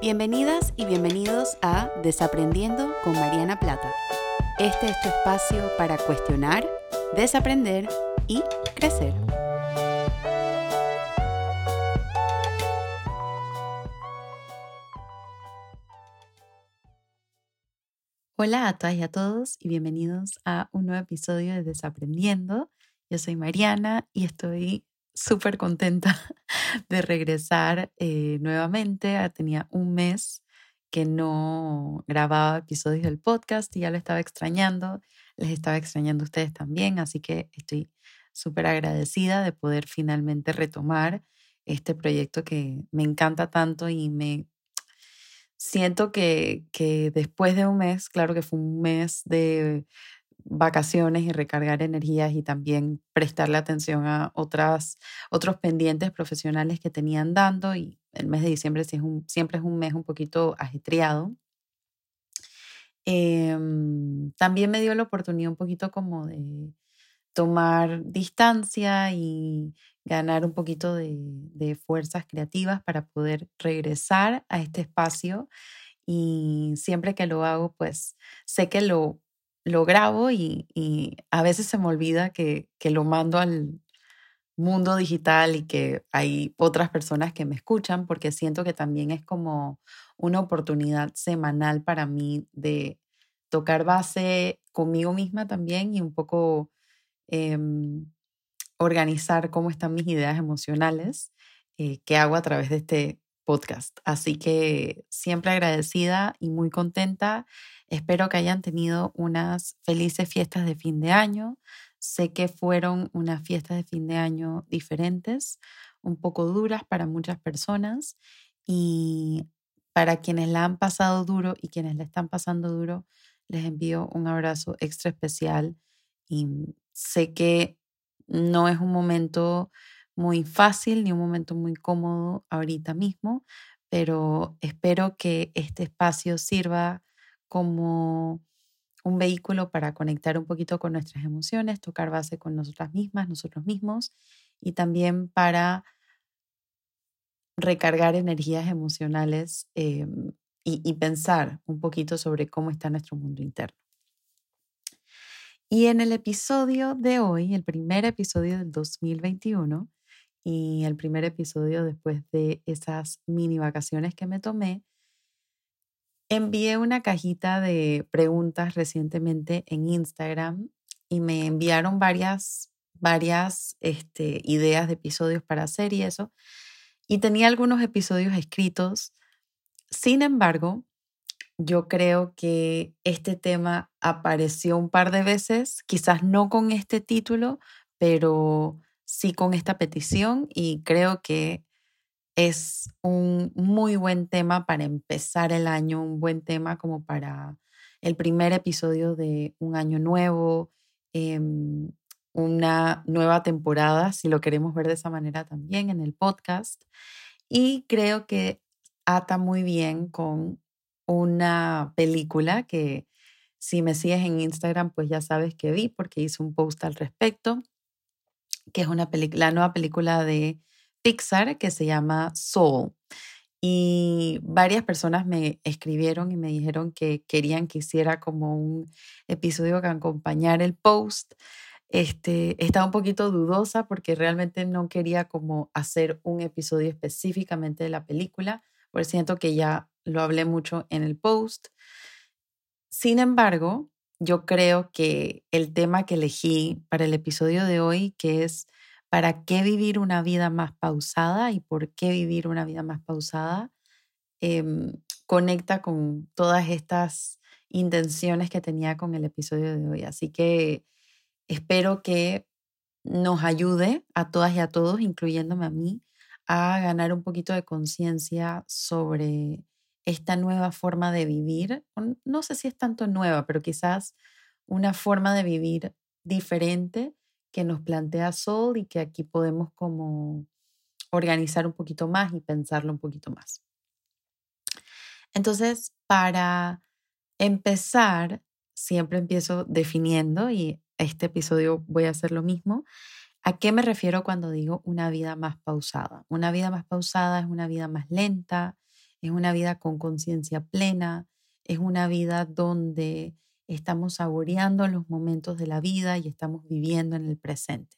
Bienvenidas y bienvenidos a Desaprendiendo con Mariana Plata. Este es tu espacio para cuestionar, desaprender y crecer. Hola a todas y a todos y bienvenidos a un nuevo episodio de Desaprendiendo. Yo soy Mariana y estoy súper contenta de regresar eh, nuevamente. Ah, tenía un mes que no grababa episodios del podcast y ya lo estaba extrañando. Les estaba extrañando a ustedes también, así que estoy súper agradecida de poder finalmente retomar este proyecto que me encanta tanto y me siento que, que después de un mes, claro que fue un mes de vacaciones y recargar energías y también prestarle atención a otras, otros pendientes profesionales que tenían dando y el mes de diciembre es un, siempre es un mes un poquito ajetreado. Em, también me dio la oportunidad un poquito como de tomar distancia y ganar un poquito de fuerzas creativas para poder regresar a este espacio y siempre que lo hago, pues sé que lo lo grabo y, a veces se me olvida que, que, lo mando al mundo digital y que hay otras personas que me escuchan porque siento que también es como una oportunidad semanal para mí de tocar base conmigo misma también y un poco em, organizar cómo están mis ideas emocionales eh, que hago a través de este podcast. Así que siempre agradecida y muy contenta Espero que hayan tenido unas felices fiestas de fin de año. Sé que fueron unas fiestas de fin de año diferentes, un poco duras para muchas personas y para quienes la han pasado duro y quienes la están pasando duro, les envío un abrazo extra especial y sé que no es un momento muy fácil ni un momento muy cómodo ahorita mismo, pero espero que este espacio sirva como un vehículo para conectar un poquito con nuestras emociones, tocar base con nosotras mismas, nosotros mismos, y también para recargar energías emocionales em, y, y pensar un poquito sobre cómo está nuestro mundo interno. Y en el episodio de hoy, el primer episodio del 2021 y el primer episodio después de esas mini vacaciones que me tomé, Envié una cajita de preguntas recientemente en Instagram y me enviaron varias, varias este, ideas de episodios para hacer y eso. Y tenía algunos episodios escritos. Sin embargo, yo creo que este tema apareció un par de veces, quizás no con este título, pero sí con esta petición y creo que es un muy buen tema para empezar el año, un buen tema como para el primer episodio de un año nuevo, em, una nueva temporada, si lo queremos ver de esa manera también en el podcast. Y creo que ata muy bien con una película que si me sigues en Instagram, pues ya sabes que vi porque hice un post al respecto, que es una la nueva película de Pixar que se llama Soul. Y varias personas me escribieron y me dijeron que querían que hiciera como un episodio que acompañara el post. Este, estaba un poquito dudosa porque realmente no quería como hacer un episodio específicamente de la película, porque siento que ya lo hablé mucho en el post. Sin embargo, yo creo que el tema que elegí para el episodio de hoy, que es para qué vivir una vida más pausada y por qué vivir una vida más pausada, em, conecta con todas estas intenciones que tenía con el episodio de hoy. Así que espero que nos ayude a todas y a todos, incluyéndome a mí, a ganar un poquito de conciencia sobre esta nueva forma de vivir. No sé si es tanto nueva, pero quizás una forma de vivir diferente que nos plantea Sol y que aquí podemos como organizar un poquito más y pensarlo un poquito más. Entonces, para empezar, siempre empiezo definiendo y este episodio voy a hacer lo mismo. ¿A qué me refiero cuando digo una vida más pausada? Una vida más pausada es una vida más lenta, es una vida con conciencia plena, es una vida donde estamos saboreando los momentos de la vida y estamos viviendo en el presente.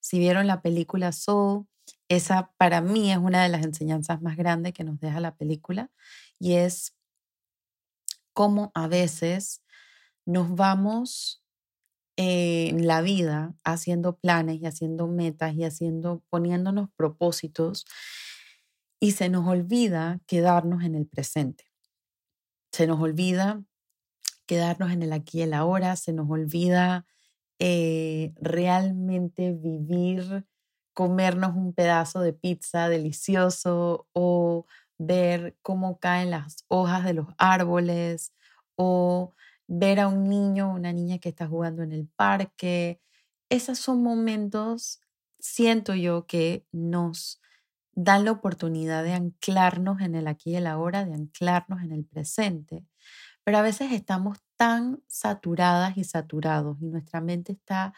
Si vieron la película Soul, esa para mí es una de las enseñanzas más grandes que nos deja la película y es cómo a veces nos vamos en la vida haciendo planes y haciendo metas y haciendo poniéndonos propósitos y se nos olvida quedarnos en el presente. Se nos olvida quedarnos en el aquí y el ahora, se nos olvida eh, realmente vivir, comernos un pedazo de pizza delicioso o ver cómo caen las hojas de los árboles o ver a un niño o una niña que está jugando en el parque. Esos son momentos, siento yo, que nos dan la oportunidad de anclarnos en el aquí y el ahora, de anclarnos en el presente. Pero a veces estamos tan saturadas y saturados y nuestra mente está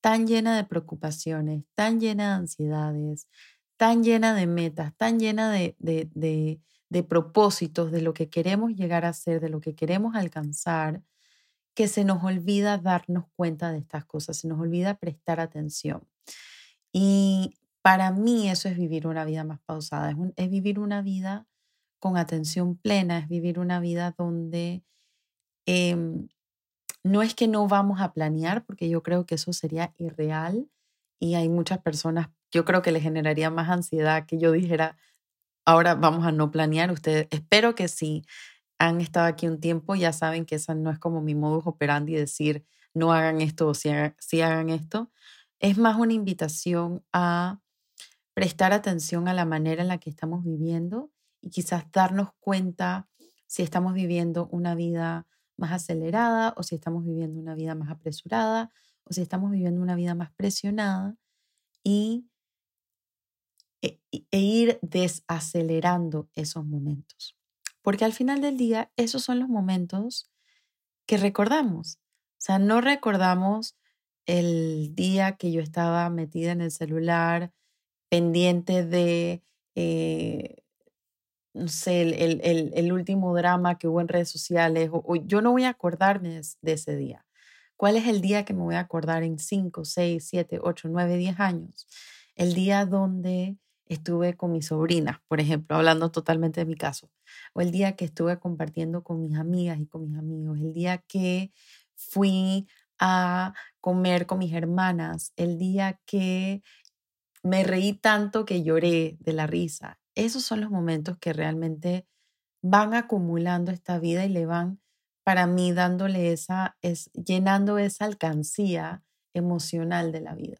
tan llena de preocupaciones, tan llena de ansiedades, tan llena de metas, tan llena de, de, de, propósitos, de lo que queremos llegar a ser, de lo que queremos alcanzar, que se nos olvida darnos cuenta de estas cosas, se nos olvida prestar atención. Y para mí eso es vivir una vida más pausada, es, es vivir una vida con atención plena, es vivir una vida donde em, no es que no vamos a planear, porque yo creo que eso sería irreal y hay muchas personas, yo creo que les generaría más ansiedad que yo dijera, ahora vamos a no planear. Ustedes, espero que si han estado aquí un tiempo, ya saben que esa no es como mi modus operandi decir no hagan esto o si hagan esto. Es más una invitación a prestar atención a la manera en la que estamos viviendo y quizás darnos cuenta si estamos viviendo una vida más acelerada o si estamos viviendo una vida más apresurada o si estamos viviendo una vida más presionada y, e, e ir desacelerando esos momentos. Porque al final del día, esos son los momentos que recordamos. O sea, no recordamos el día que yo estaba metida en el celular, pendiente de, eh, no sé, el, el, el, último drama que hubo en redes sociales. O, yo no voy a acordarme de ese día. ¿Cuál es el día que me voy a acordar en 5, 6, 7, 8, 9, 10 años? El día donde estuve con mis sobrinas, por ejemplo, hablando totalmente de mi caso, o el día que estuve compartiendo con mis amigas y con mis amigos, el día que fui a comer con mis hermanas, el día que me reí tanto que lloré de la risa. Esos son los momentos que realmente van acumulando esta vida y le van para mí dándole esa, es llenando esa alcancía emocional de la vida.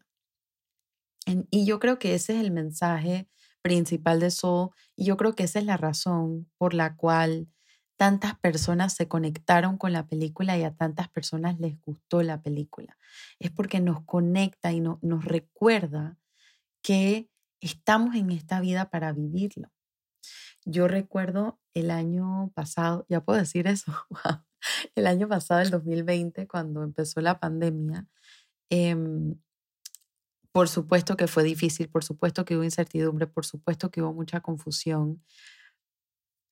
y yo creo que ese es el mensaje principal de Soul y yo creo que esa es la razón por la cual tantas personas se conectaron con la película y a tantas personas les gustó la película. Es porque nos conecta y nos recuerda que estamos en esta vida para vivirlo. Yo recuerdo el año pasado, ya puedo decir eso, el año pasado, el 2020, cuando empezó la pandemia, em, por supuesto que fue difícil, por supuesto que hubo incertidumbre, por supuesto que hubo mucha confusión.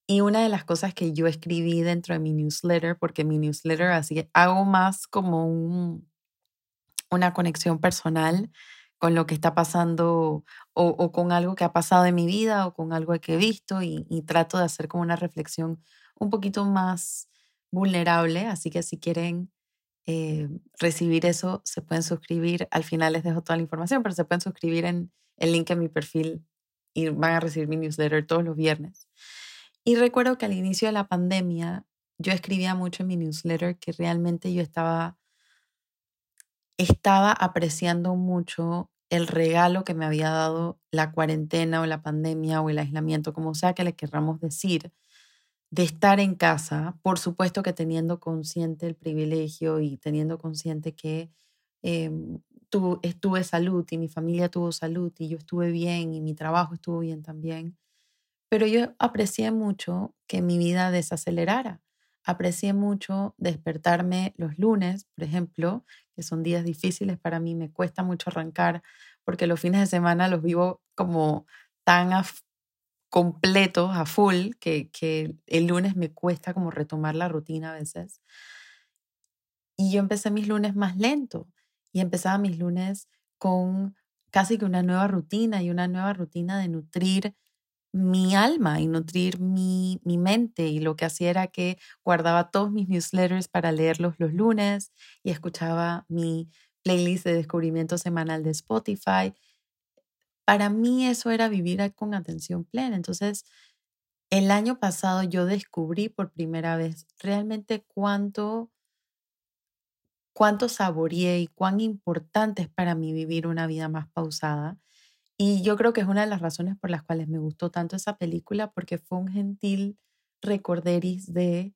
Y una de las cosas que yo escribí dentro de mi newsletter, porque mi newsletter así hago más como un, una conexión personal con lo que está pasando o, con algo que ha pasado en mi vida o con algo que he visto y, trato de hacer como una reflexión un poquito más vulnerable, así que si quieren eh, recibir eso, se pueden suscribir. Al final les dejo toda la información, pero se pueden suscribir en el link en mi perfil y van a recibir mi newsletter todos los viernes. Y recuerdo que al inicio de la pandemia yo escribía mucho en mi newsletter que realmente yo estaba, estaba apreciando mucho el regalo que me había dado la cuarentena o la pandemia o el aislamiento, como sea que le querramos decir, de estar en casa, por supuesto que teniendo consciente el privilegio y teniendo consciente que eh, tu, estuve salud y mi familia tuvo salud y yo estuve bien y mi trabajo estuvo bien también. Pero yo aprecié mucho que mi vida desacelerara. Aprecié mucho despertarme los lunes, por ejemplo, que son días difíciles para mí, me cuesta mucho arrancar porque los fines de semana los vivo como tan completos, a full, que, que el lunes me cuesta como retomar la rutina a veces. Y yo empecé mis lunes más lento y empezaba mis lunes con casi que una nueva rutina y una nueva rutina de nutrir mi alma y nutrir mi, mi, mente. Y lo que hacía era que guardaba todos mis newsletters para leerlos los lunes y escuchaba mi playlist de descubrimiento semanal de Spotify. Para mí eso era vivir con atención plena. Entonces, el año pasado yo descubrí por primera vez realmente cuánto, cuánto saboreé y cuán importante es para mí vivir una vida más pausada y yo creo que es una de las razones por las cuales me gustó tanto esa película, porque fue un gentil recorderis de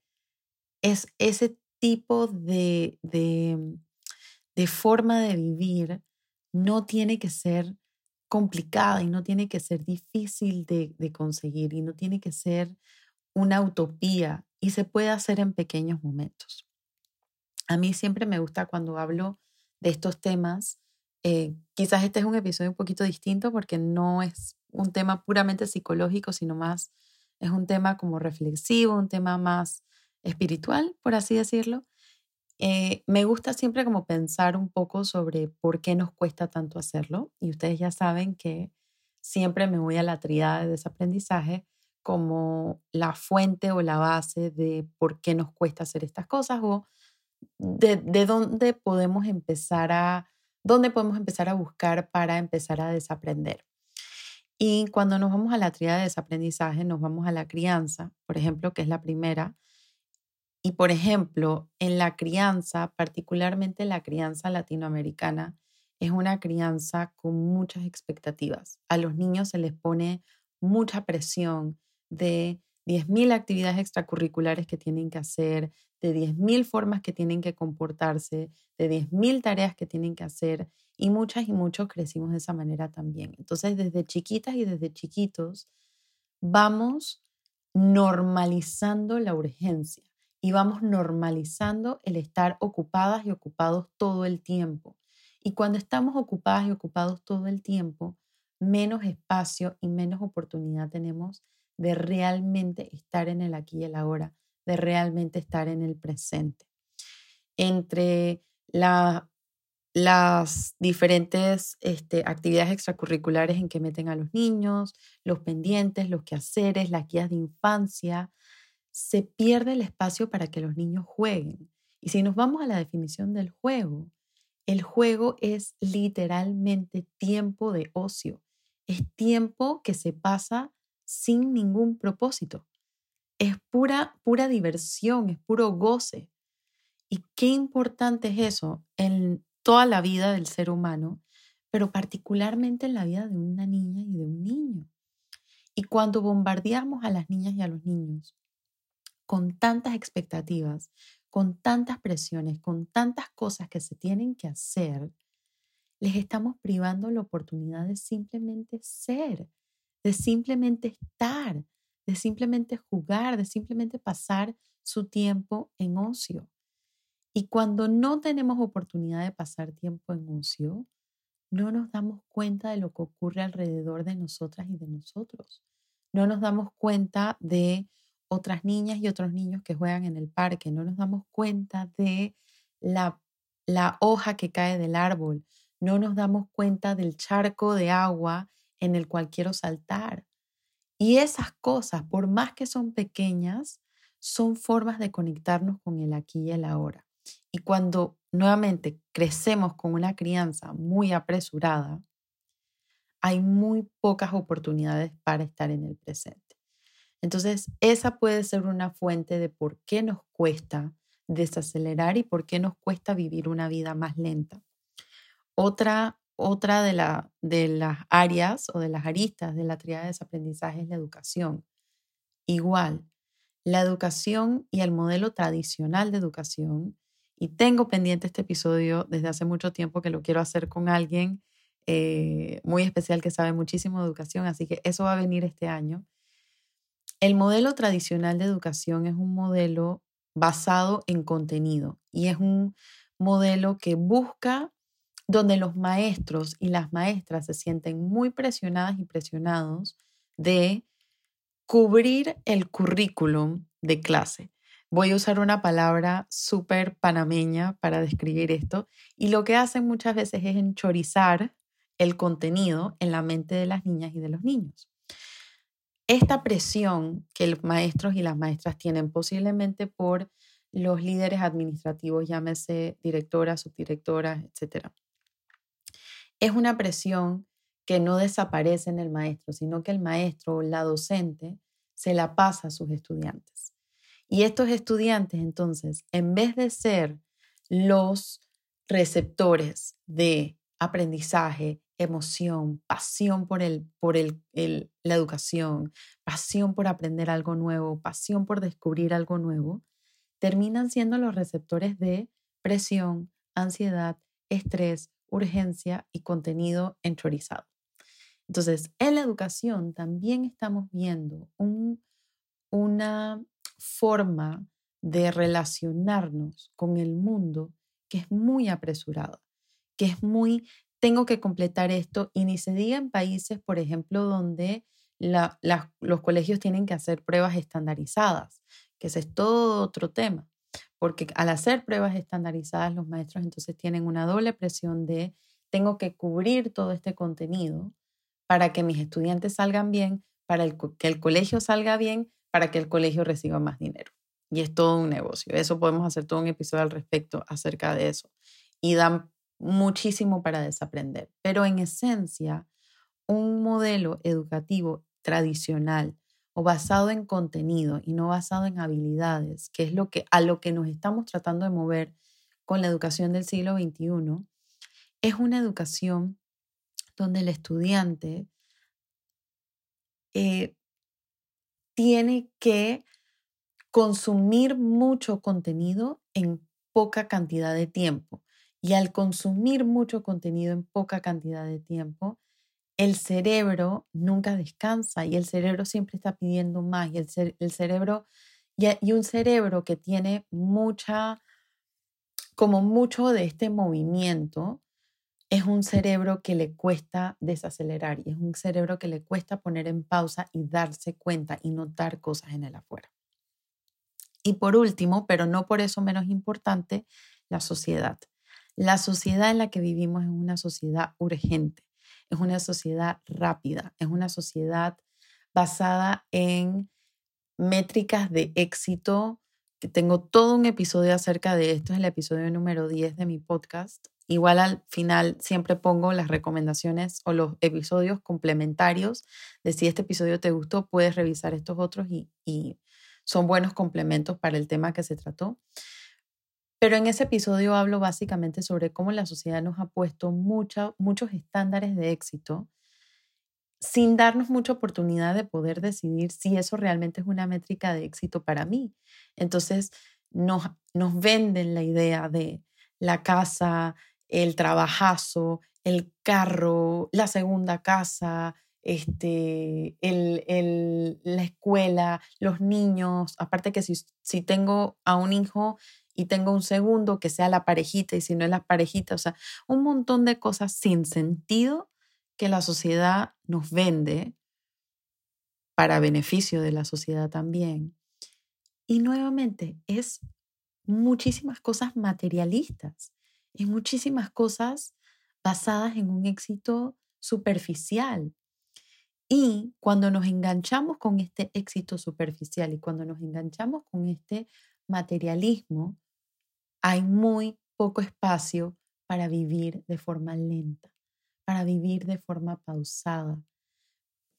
es ese tipo de, de, de forma de vivir no tiene que ser complicada y no tiene que ser difícil de, de, conseguir y no tiene que ser una utopía y se puede hacer en pequeños momentos. A mí siempre me gusta cuando hablo de estos temas eh, quizás este es un episodio un poquito distinto porque no es un tema puramente psicológico, sino más es un tema como reflexivo, un tema más espiritual, por así decirlo. Eh, me gusta siempre como pensar un poco sobre por qué nos cuesta tanto hacerlo. Y ustedes ya saben que siempre me voy a la triada de desaprendizaje como la fuente o la base de por qué nos cuesta hacer estas cosas o de, de dónde podemos empezar a dónde podemos empezar a buscar para empezar a desaprender. Y cuando nos vamos a la tríada de desaprendizaje, nos vamos a la crianza, por ejemplo, que es la primera. Y por ejemplo, en la crianza, particularmente la crianza latinoamericana, es una crianza con muchas expectativas. A los niños se les pone mucha presión de 10.000 actividades extracurriculares que tienen que hacer, de 10.000 formas que tienen que comportarse, de 10.000 tareas que tienen que hacer y muchas y muchos crecimos de esa manera también. Entonces, desde chiquitas y desde chiquitos, vamos normalizando la urgencia y vamos normalizando el estar ocupadas y ocupados todo el tiempo. Y cuando estamos ocupadas y ocupados todo el tiempo, menos espacio y menos oportunidad tenemos de realmente estar en el aquí y el ahora, de realmente estar en el presente. Entre las diferentes este, actividades extracurriculares en que meten a los niños, los pendientes, los quehaceres, las guías de infancia, se pierde el espacio para que los niños jueguen. Y si nos vamos a la definición del juego, el juego es literalmente tiempo de ocio. Es tiempo que se pasa sin ningún propósito. Es pura, pura diversión, es puro goce. Y qué importante es eso en toda la vida del ser humano, pero particularmente en la vida de una niña y de un niño. Y cuando bombardeamos a las niñas y a los niños con tantas expectativas, con tantas presiones, con tantas cosas que se tienen que hacer, les estamos privando la oportunidad de simplemente ser, de simplemente estar, de simplemente jugar, de simplemente pasar su tiempo en ocio. Y cuando no tenemos oportunidad de pasar tiempo en ocio, no nos damos cuenta de lo que ocurre alrededor de nosotras y de nosotros. No nos damos cuenta de otras niñas y otros niños que juegan en el parque. No nos damos cuenta de la, la hoja que cae del árbol. No nos damos cuenta del charco de agua en el cual quiero saltar. Y esas cosas, por más que son pequeñas, son formas de conectarnos con el aquí y el ahora. Y cuando nuevamente crecemos con una crianza muy apresurada, hay muy pocas oportunidades para estar en el presente. Entonces, esa puede ser una fuente de por qué nos cuesta desacelerar y por qué nos cuesta vivir una vida más lenta. Otra otra de, la, de las áreas o de las aristas de la triada de desaprendizaje es la educación. Igual, la educación y el modelo tradicional de educación, y tengo pendiente este episodio desde hace mucho tiempo que lo quiero hacer con alguien eh, muy especial que sabe muchísimo de educación, así que eso va a venir este año. El modelo tradicional de educación es un modelo basado en contenido y es un modelo que busca donde los maestros y las maestras se sienten muy presionadas y presionados de cubrir el currículum de clase. Voy a usar una palabra súper panameña para describir esto y lo que hacen muchas veces es enchorizar el contenido en la mente de las niñas y de los niños. Esta presión que los maestros y las maestras tienen posiblemente por los líderes administrativos, llámese directoras, subdirectoras, etc. Es una presión que no desaparece en el maestro, sino que el maestro o la docente se la pasa a sus estudiantes. Y estos estudiantes, entonces, en vez de ser los receptores de aprendizaje, emoción, pasión por, el, por el, la educación, pasión por aprender algo nuevo, pasión por descubrir algo nuevo, terminan siendo los receptores de presión, ansiedad, estrés, urgencia y contenido enchorizado. Entonces, en la educación también estamos viendo una forma de relacionarnos con el mundo que es muy apresurada, que es muy, tengo que completar esto, y ni se diga en países, por ejemplo, donde los colegios tienen que hacer pruebas estandarizadas, que ese es todo otro tema, porque al hacer pruebas estandarizadas los maestros entonces tienen una doble presión de tengo que cubrir todo este contenido para que mis estudiantes salgan bien, para que el colegio salga bien, para que el colegio reciba más dinero. Y es todo un negocio. Eso podemos hacer todo un episodio al respecto acerca de eso. Y dan muchísimo para desaprender. Pero en esencia, un modelo educativo tradicional o basado en contenido y no basado en habilidades, que es lo que a lo que nos estamos tratando de mover con la educación del siglo XXI, es una educación donde el estudiante eh, tiene que consumir mucho contenido en poca cantidad de tiempo. Y al consumir mucho contenido en poca cantidad de tiempo, el cerebro nunca descansa y el cerebro siempre está pidiendo más. Y el, el cerebro, y, un cerebro que tiene mucha, como mucho de este movimiento, es un cerebro que le cuesta desacelerar y es un cerebro que le cuesta poner en pausa y darse cuenta y notar cosas en el afuera. Y por último, pero no por eso menos importante, la sociedad. La sociedad en la que vivimos es una sociedad urgente, es una sociedad rápida, es una sociedad basada en métricas de éxito, que tengo todo un episodio acerca de esto, es el episodio número 10 de mi podcast, Igual al final siempre pongo las recomendaciones o los episodios complementarios de si este episodio te gustó, puedes revisar estos otros y, son buenos complementos para el tema que se trató. Pero en ese episodio hablo básicamente sobre cómo la sociedad nos ha puesto muchos estándares de éxito sin darnos mucha oportunidad de poder decidir si eso realmente es una métrica de éxito para mí. Entonces nos, nos venden la idea de la casa, el trabajazo, el carro, la segunda casa, este, el, la escuela, los niños, aparte que si, si tengo a un hijo y tengo un segundo, que sea la parejita y si no es la parejita, o sea, un montón de cosas sin sentido que la sociedad nos vende para beneficio de la sociedad también. Y nuevamente es muchísimas cosas materialistas en muchísimas cosas basadas en un éxito superficial. Y cuando nos enganchamos con este éxito superficial y cuando nos enganchamos con este materialismo, hay muy poco espacio para vivir de forma lenta, para vivir de forma pausada.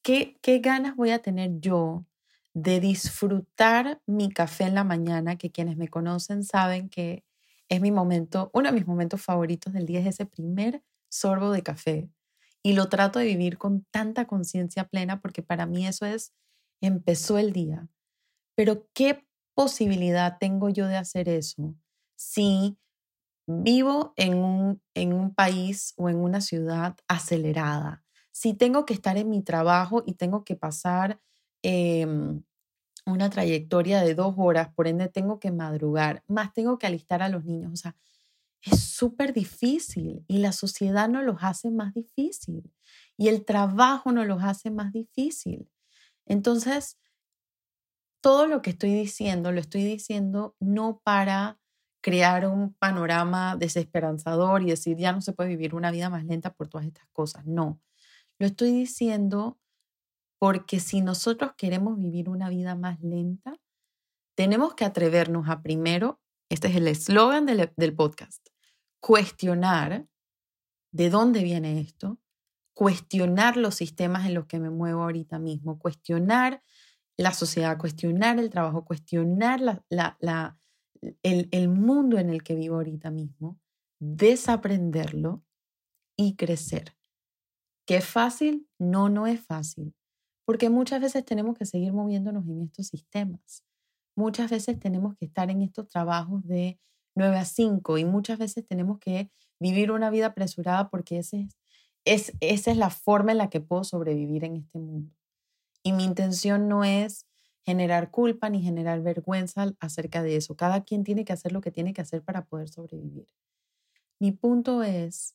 ¿Qué, qué ganas voy a tener yo de disfrutar mi café en la mañana? Que quienes me conocen saben que es mi momento, uno de mis momentos favoritos del día es ese primer sorbo de café. Y lo trato de vivir con tanta conciencia plena porque para mí eso es, empezó el día. Pero ¿qué posibilidad tengo yo de hacer eso si vivo en un, en un país o en una ciudad acelerada? Si tengo que estar en mi trabajo y tengo que pasar em, una trayectoria de dos horas, por ende tengo que madrugar, más tengo que alistar a los niños. O sea, es súper difícil y la sociedad no los hace más difícil y el trabajo no los hace más difícil. Entonces, todo lo que estoy diciendo lo estoy diciendo no para crear un panorama desesperanzador y decir ya no se puede vivir una vida más lenta por todas estas cosas. No, lo estoy diciendo porque si nosotros queremos vivir una vida más lenta, tenemos que atrevernos a primero, este es el eslogan del, podcast, cuestionar de dónde viene esto, cuestionar los sistemas en los que me muevo ahorita mismo, cuestionar la sociedad, cuestionar el trabajo, cuestionar la, el, el mundo en el que vivo ahorita mismo, desaprenderlo y crecer. ¿Qué es fácil? No, no es fácil, porque muchas veces tenemos que seguir moviéndonos en estos sistemas. Muchas veces tenemos que estar en estos trabajos de 9 a 5 y muchas veces tenemos que vivir una vida apresurada porque ese es, esa es la forma en la que puedo sobrevivir en este mundo. Y mi intención no es generar culpa ni generar vergüenza acerca de eso. Cada quien tiene que hacer lo que tiene que hacer para poder sobrevivir. Mi punto es,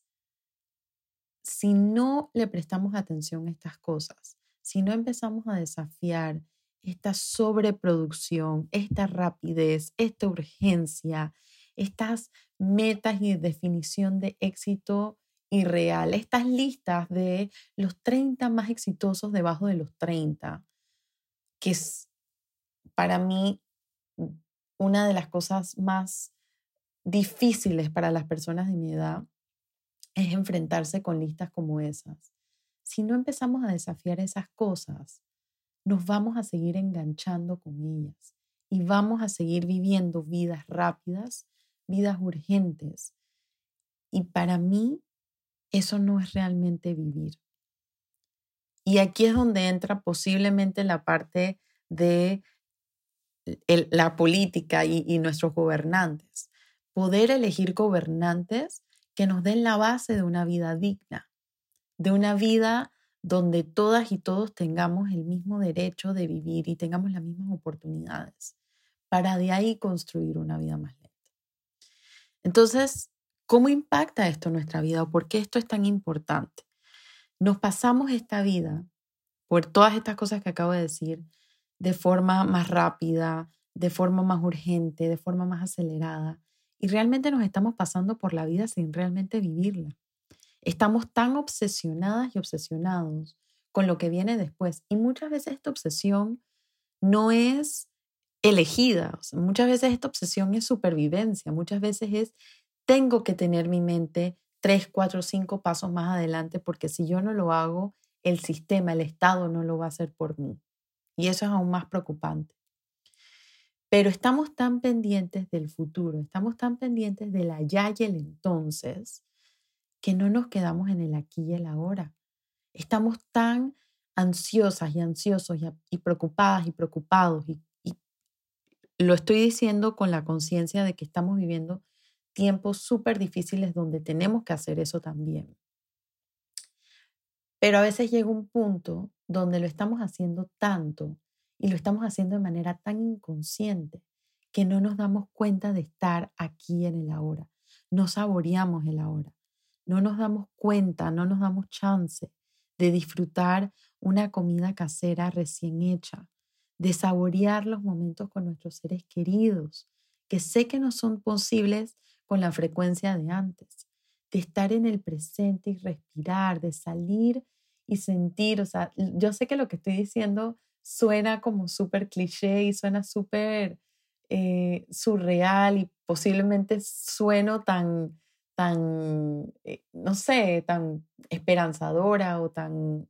si no le prestamos atención a estas cosas, si no empezamos a desafiar esta sobreproducción, esta rapidez, esta urgencia, estas metas y definición de éxito irreal, estas listas de los 30 más exitosos debajo de los 30, que es para mí una de las cosas más difíciles para las personas de mi edad, es enfrentarse con listas como esas. Si no empezamos a desafiar esas cosas, nos vamos a seguir enganchando con ellas y vamos a seguir viviendo vidas rápidas vidas urgentes. Y para mí, eso no es realmente vivir. Y aquí es donde entra posiblemente la parte de la política y, y nuestros gobernantes. Poder elegir gobernantes que nos den la base de una vida digna, de una vida donde todas y todos tengamos el mismo derecho de vivir y tengamos las mismas oportunidades, para de ahí construir una vida más entonces, ¿cómo impacta esto nuestra vida o por qué esto es tan importante? Nos pasamos esta vida por todas estas cosas que acabo de decir de forma más rápida, de forma más urgente, de forma más acelerada. Y realmente nos estamos pasando por la vida sin realmente vivirla. Estamos tan obsesionadas y obsesionados con lo que viene después. Y muchas veces esta obsesión no es elegida. muchas veces esta obsesión es supervivencia, muchas veces es tengo que tener mi mente tres, cuatro, cinco pasos más adelante porque si yo no lo hago, el sistema, el Estado no lo va a hacer por mí. Y eso es aún más preocupante. Pero estamos tan pendientes del futuro, estamos tan pendientes del allá y el entonces, que no nos quedamos en el aquí y el ahora. Estamos tan ansiosas y ansiosos y, preocupadas y preocupados y lo estoy diciendo con la conciencia de que estamos viviendo tiempos súper difíciles donde tenemos que hacer eso también. Pero a veces llega un punto donde lo estamos haciendo tanto y lo estamos haciendo de manera tan inconsciente que no nos damos cuenta de estar aquí en el ahora. No saboreamos el ahora. No nos damos cuenta, no nos damos chance de disfrutar una comida casera recién hecha, de saborear los momentos con nuestros seres queridos, que sé que no son posibles con la frecuencia de antes, de estar en el presente y respirar, de salir y sentir, o sea, yo sé que lo que estoy diciendo suena como súper cliché y suena súper eh, surreal y posiblemente sueno tan, tan, eh, no sé, tan esperanzadora o tan,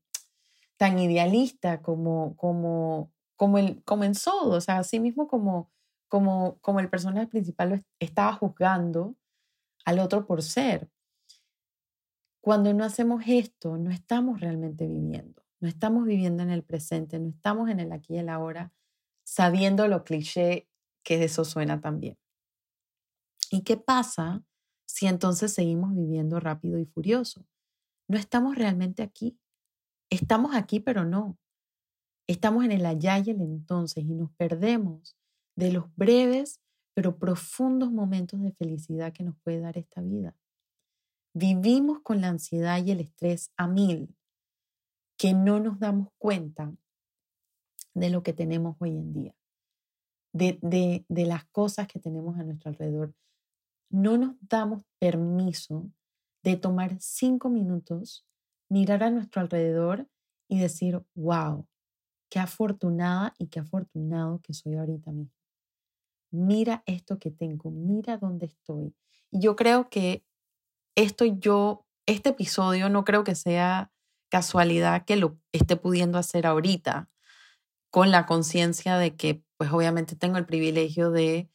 tan idealista como, como como, el, comenzó, o sea, así mismo como, como, como el personaje principal estaba juzgando al otro por ser. Cuando no hacemos esto, no estamos realmente viviendo, no estamos viviendo en el presente, no estamos en el aquí y el ahora, sabiendo lo cliché que eso suena también. ¿Y qué pasa si entonces seguimos viviendo rápido y furioso? No estamos realmente aquí. Estamos aquí, pero no. Estamos en el allá y el entonces y nos perdemos de los breves pero profundos momentos de felicidad que nos puede dar esta vida. Vivimos con la ansiedad y el estrés a mil, que no nos damos cuenta de lo que tenemos hoy en día. de, de, las cosas que tenemos a nuestro alrededor. No nos damos permiso de tomar cinco minutos, mirar a nuestro alrededor y decir, wow, qué afortunada y qué afortunado que soy ahorita mismo. Mira esto que tengo, mira dónde estoy. Y yo creo que esto yo, este episodio no creo que sea casualidad que lo esté pudiendo hacer ahorita con la conciencia de que pues obviamente tengo el privilegio de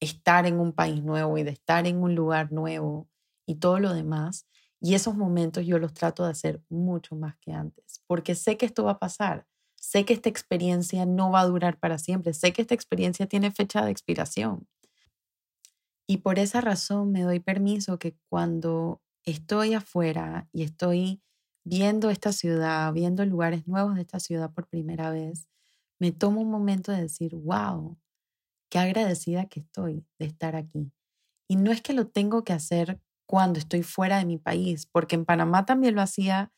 estar en un país nuevo y de estar en un lugar nuevo y todo lo demás. Y esos momentos yo los trato de hacer mucho más que antes, porque sé que esto va a pasar, sé que esta experiencia no va a durar para siempre, sé que esta experiencia tiene fecha de expiración. Y por esa razón me doy permiso que cuando estoy afuera y estoy viendo esta ciudad, viendo lugares nuevos de esta ciudad por primera vez, me tomo un momento de decir, wow, qué agradecida que estoy de estar aquí. Y no es que lo tengo que hacer cuando estoy fuera de mi país, porque en Panamá también lo hacía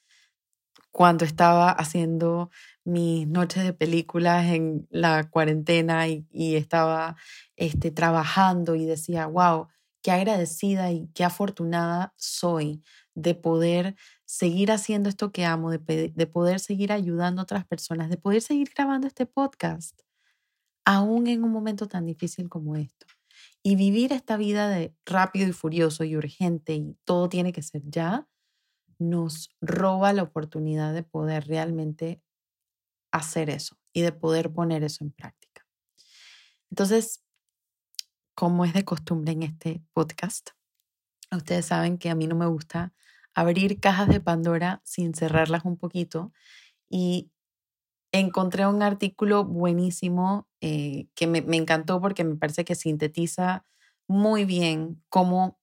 cuando estaba haciendo mis noches de películas en la cuarentena y, estaba este, trabajando y decía, wow, qué agradecida y qué afortunada soy de poder seguir haciendo esto que amo, de, de poder seguir ayudando a otras personas, de poder seguir grabando este podcast, aún en un momento tan difícil como esto. Y vivir esta vida de rápido y furioso y urgente y todo tiene que ser ya, nos roba la oportunidad de poder realmente hacer eso y de poder poner eso en práctica. Entonces, como es de costumbre en este podcast, ustedes saben que a mí no me gusta abrir cajas de Pandora sin cerrarlas un poquito y encontré un artículo buenísimo eh, que me, me, encantó porque me parece que sintetiza muy bien cómo,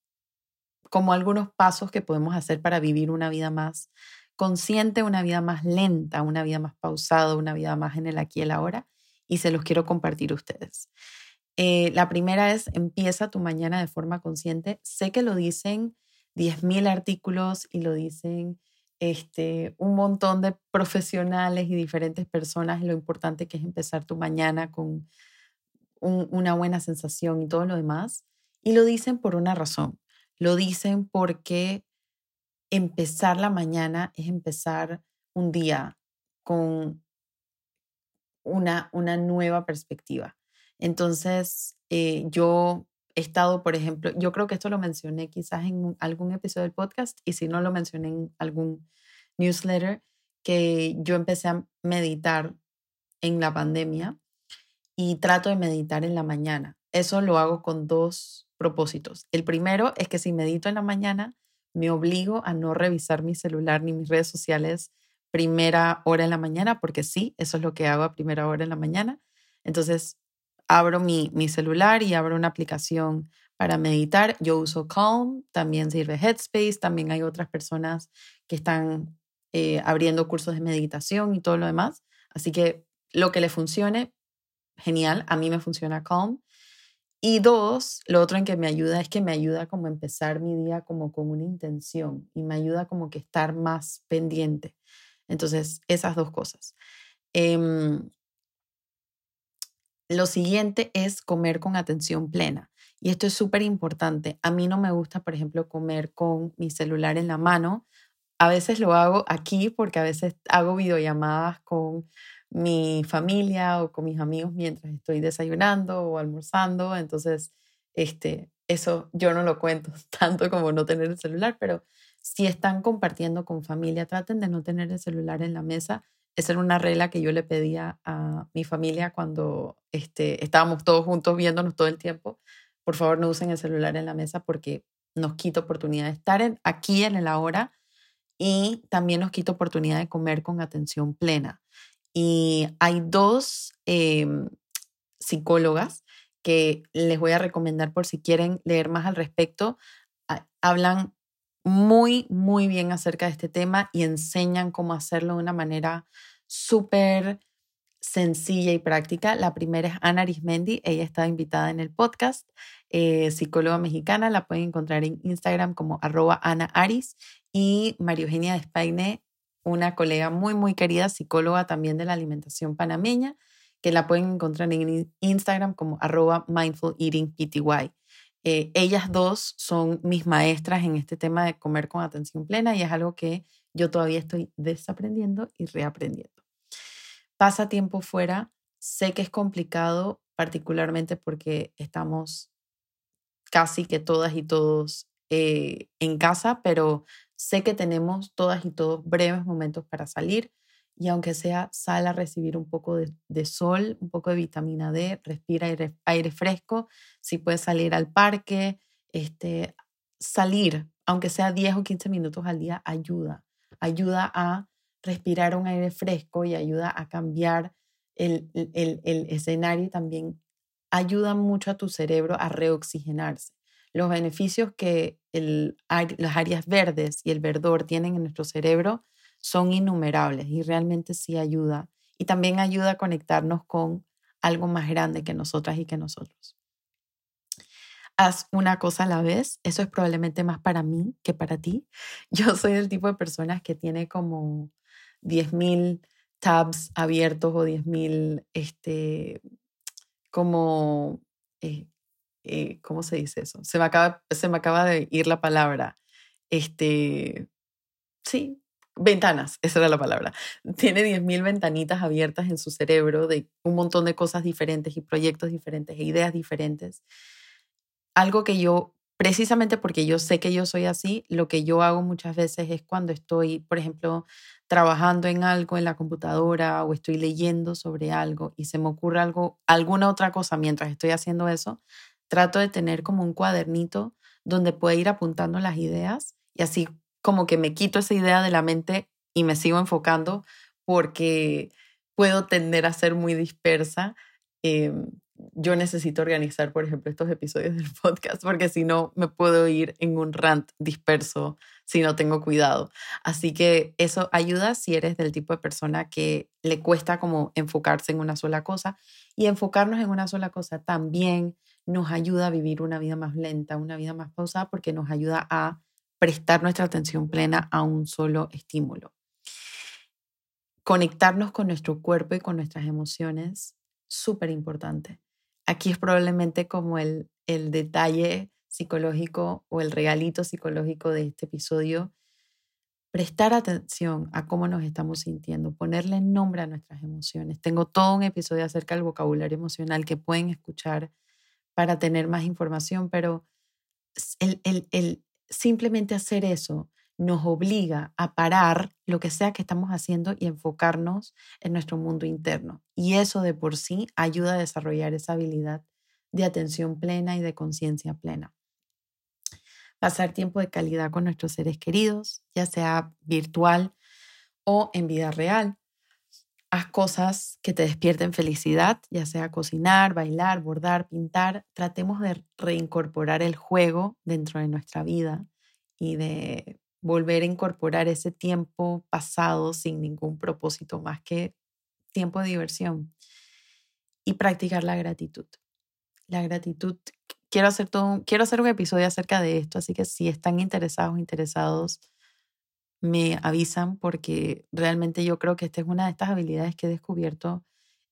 cómo algunos pasos que podemos hacer para vivir una vida más consciente, una vida más lenta, una vida más pausada, una vida más en el aquí y el ahora, y se los quiero compartir a ustedes. Eh, la primera es, empieza tu mañana de forma consciente. Sé que lo dicen 10.000 artículos y lo dicen este, un montón de profesionales y diferentes personas, lo importante que es empezar tu mañana con una buena sensación y todo lo demás. Y lo dicen por una razón. Lo dicen porque empezar la mañana es empezar un día con una, una nueva perspectiva. Entonces, eh, yo he estado, por ejemplo, yo creo que esto lo mencioné quizás en algún episodio del podcast y si no lo mencioné en algún newsletter, que yo empecé a meditar en la pandemia y trato de meditar en la mañana. Eso lo hago con dos propósitos. El primero es que si medito en la mañana, me obligo a no revisar mi celular ni mis redes sociales primera hora en la mañana, porque sí, eso es lo que hago a primera hora en la mañana. Entonces, abro mi, mi celular y abro una aplicación para meditar. Yo uso Calm, también sirve Headspace, también hay otras personas que están eh, abriendo cursos de meditación y todo lo demás. Así que lo que le funcione, genial, a mí me funciona Calm. Y dos, lo otro en que me ayuda es que me ayuda como a empezar mi día como con una intención y me ayuda como que estar más pendiente. Entonces, esas dos cosas. Em, lo siguiente es comer con atención plena. Y esto es súper importante. A mí no me gusta, por ejemplo, comer con mi celular en la mano. A veces lo hago aquí porque a veces hago videollamadas con mi familia o con mis amigos mientras estoy desayunando o almorzando. Entonces, este, eso yo no lo cuento tanto como no tener el celular, pero si están compartiendo con familia, traten de no tener el celular en la mesa esa era una regla que yo le pedía a mi familia cuando este, estábamos todos juntos viéndonos todo el tiempo. Por favor, no usen el celular en la mesa porque nos quita oportunidad de estar aquí en el ahora y también nos quita oportunidad de comer con atención plena. Y hay dos em, psicólogas que les voy a recomendar por si quieren leer más al respecto. Hablan muy, muy bien acerca de este tema y enseñan cómo hacerlo de una manera súper sencilla y práctica. La primera es Ana Arismendi, ella está invitada en el podcast, eh, psicóloga mexicana, la pueden encontrar en Instagram como arroba Ana Aris y María Eugenia Despaine, una colega muy, muy querida, psicóloga también de la alimentación panameña, que la pueden encontrar en Instagram como arroba mindful eating. Eh, ellas dos son mis maestras en este tema de comer con atención plena y es algo que yo todavía estoy desaprendiendo y reaprendiendo. Pasa tiempo fuera, sé que es complicado, particularmente porque estamos casi que todas y todos eh, en casa, pero sé que tenemos todas y todos breves momentos para salir y aunque sea sal a recibir un poco de, sol, un poco de vitamina D, respira aire, fresco, si puedes salir al parque, este, salir, aunque sea 10 o 15 minutos al día, ayuda, ayuda a respirar un aire fresco y ayuda a cambiar el, el, el escenario y también ayuda mucho a tu cerebro a reoxigenarse. Los beneficios que el, las áreas verdes y el verdor tienen en nuestro cerebro son innumerables y realmente sí ayuda. Y también ayuda a conectarnos con algo más grande que nosotras y que nosotros. Haz una cosa a la vez. Eso es probablemente más para mí que para ti. Yo soy del tipo de personas que tiene como 10.000 tabs abiertos o 10.000, este, como, eh, eh, ¿cómo se dice eso? Se me, acaba, se me acaba de ir la palabra. Este, sí, Ventanas, esa era la palabra. Tiene 10.000 ventanitas abiertas en su cerebro de un montón de cosas diferentes y proyectos diferentes e ideas diferentes. Algo que yo, precisamente porque yo sé que yo soy así, lo que yo hago muchas veces es cuando estoy, por ejemplo, trabajando en algo en la computadora o estoy leyendo sobre algo y se me ocurre algo, alguna otra cosa mientras estoy haciendo eso, trato de tener como un cuadernito donde pueda ir apuntando las ideas y así como que me quito esa idea de la mente y me sigo enfocando porque puedo tender a ser muy dispersa. Em, yo necesito organizar, por ejemplo, estos episodios del podcast porque si no me puedo ir en un rant disperso si no tengo cuidado. Así que eso ayuda si eres del tipo de persona que le cuesta como enfocarse en una sola cosa y enfocarnos en una sola cosa también nos ayuda a vivir una vida más lenta, una vida más pausada porque nos ayuda a prestar nuestra atención plena a un solo estímulo. Conectarnos con nuestro cuerpo y con nuestras emociones, súper importante. Aquí es probablemente como el, el detalle psicológico o el regalito psicológico de este episodio. Prestar atención a cómo nos estamos sintiendo, ponerle nombre a nuestras emociones. Tengo todo un episodio acerca del vocabulario emocional que pueden escuchar para tener más información, pero el, el, simplemente hacer eso nos obliga a parar lo que sea que estamos haciendo y enfocarnos en nuestro mundo interno. Y eso de por sí ayuda a desarrollar esa habilidad de atención plena y de conciencia plena. Pasar tiempo de calidad con nuestros seres queridos, ya sea virtual o en vida real. Haz cosas que te despierten felicidad, ya sea cocinar, bailar, bordar, pintar. Tratemos de reincorporar el juego dentro de nuestra vida y de volver a incorporar ese tiempo pasado sin ningún propósito más que tiempo de diversión y practicar la gratitud. La gratitud, quiero hacer todo, quiero hacer un episodio acerca de esto, así que si están interesados, interesados, me avisan porque realmente yo creo que esta es una de estas habilidades que he descubierto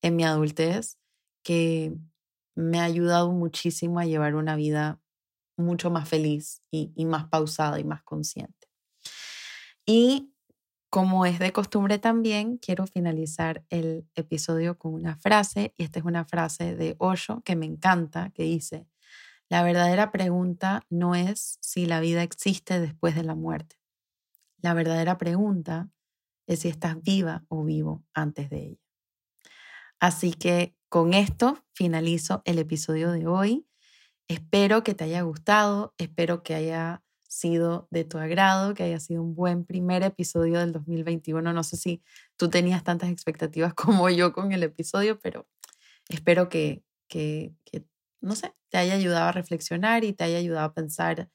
en mi adultez que me ha ayudado muchísimo a llevar una vida mucho más feliz y, más pausada y más consciente. Y como es de costumbre también, quiero finalizar el episodio con una frase, y esta es una frase de Osho que me encanta, que dice, la verdadera pregunta no es si la vida existe después de la muerte, la verdadera pregunta es si estás viva o vivo antes de ella. Así que con esto finalizo el episodio de hoy. Espero que te haya gustado, espero que haya sido de tu agrado, que haya sido un buen primer episodio del 2021. No sé si tú tenías tantas expectativas como yo con el episodio, pero espero que, que, que no sé, te haya ayudado a reflexionar y te haya ayudado a pensar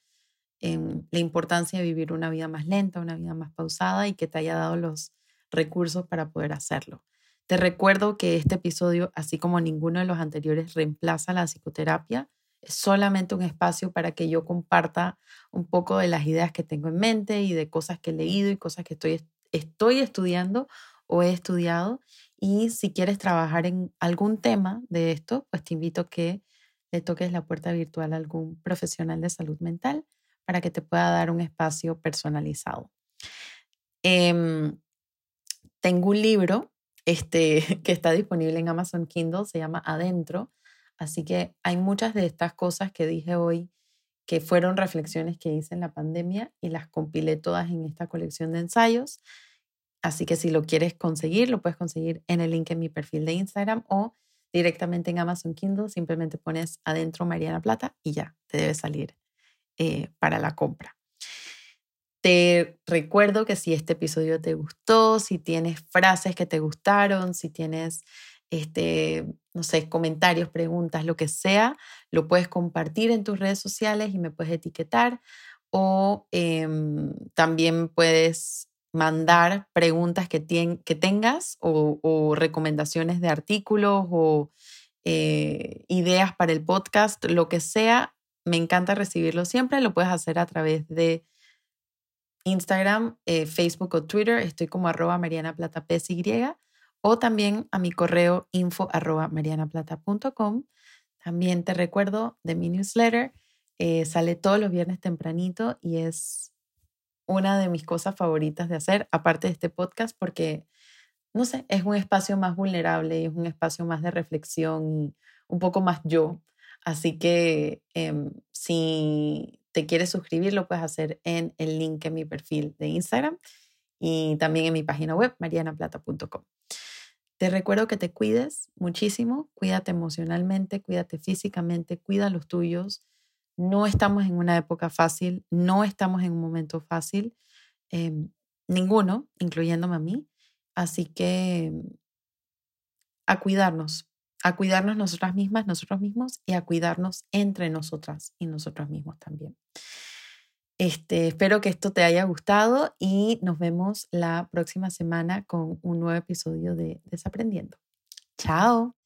en la importancia de vivir una vida más lenta, una vida más pausada y que te haya dado los recursos para poder hacerlo. Te recuerdo que este episodio, así como ninguno de los anteriores, reemplaza la psicoterapia. Es solamente un espacio para que yo comparta un poco de las ideas que tengo en mente y de cosas que he leído y cosas que estoy, estoy estudiando o he estudiado. Y si quieres trabajar en algún tema de esto, pues te invito a que le toques la puerta virtual a algún profesional de salud mental para que te pueda dar un espacio personalizado. Em, tengo un libro este, que está disponible en Amazon Kindle, se llama Adentro, así que hay muchas de estas cosas que dije hoy que fueron reflexiones que hice en la pandemia y las compilé todas en esta colección de ensayos. Así que si lo quieres conseguir, lo puedes conseguir en el link en mi perfil de Instagram o directamente en Amazon Kindle. Simplemente pones adentro Mariana Plata y ya te debe salir eh, para la compra. Te recuerdo que si este episodio te gustó, si tienes frases que te gustaron, si tienes este, no sé, comentarios, preguntas, lo que sea, lo puedes compartir en tus redes sociales y me puedes etiquetar o em, también puedes mandar preguntas que, que tengas o, recomendaciones de artículos o eh, ideas para el podcast, lo que sea. Me encanta recibirlo siempre. Lo puedes hacer a través de Instagram, eh, Facebook o Twitter. Estoy como arroba Mariana Plata o también a mi correo info. También te recuerdo de mi newsletter, eh, sale todos los viernes tempranito y es una de mis cosas favoritas de hacer, aparte de este podcast, porque, no sé, es un espacio más vulnerable, es un espacio más de reflexión y un poco más yo. Así que em, si te quieres suscribir, lo puedes hacer en el link en mi perfil de Instagram y también en mi página web, marianaplata.com. Te recuerdo que te cuides muchísimo, cuídate emocionalmente, cuídate físicamente, cuida los tuyos. No estamos en una época fácil, no estamos en un momento fácil, em, ninguno, incluyéndome a mí. Así que a cuidarnos, a cuidarnos nosotras mismas, nosotros mismos y a cuidarnos entre nosotras y nosotros mismos también. Este, espero que esto te haya gustado y nos vemos la próxima semana con un nuevo episodio de Desaprendiendo. Chao.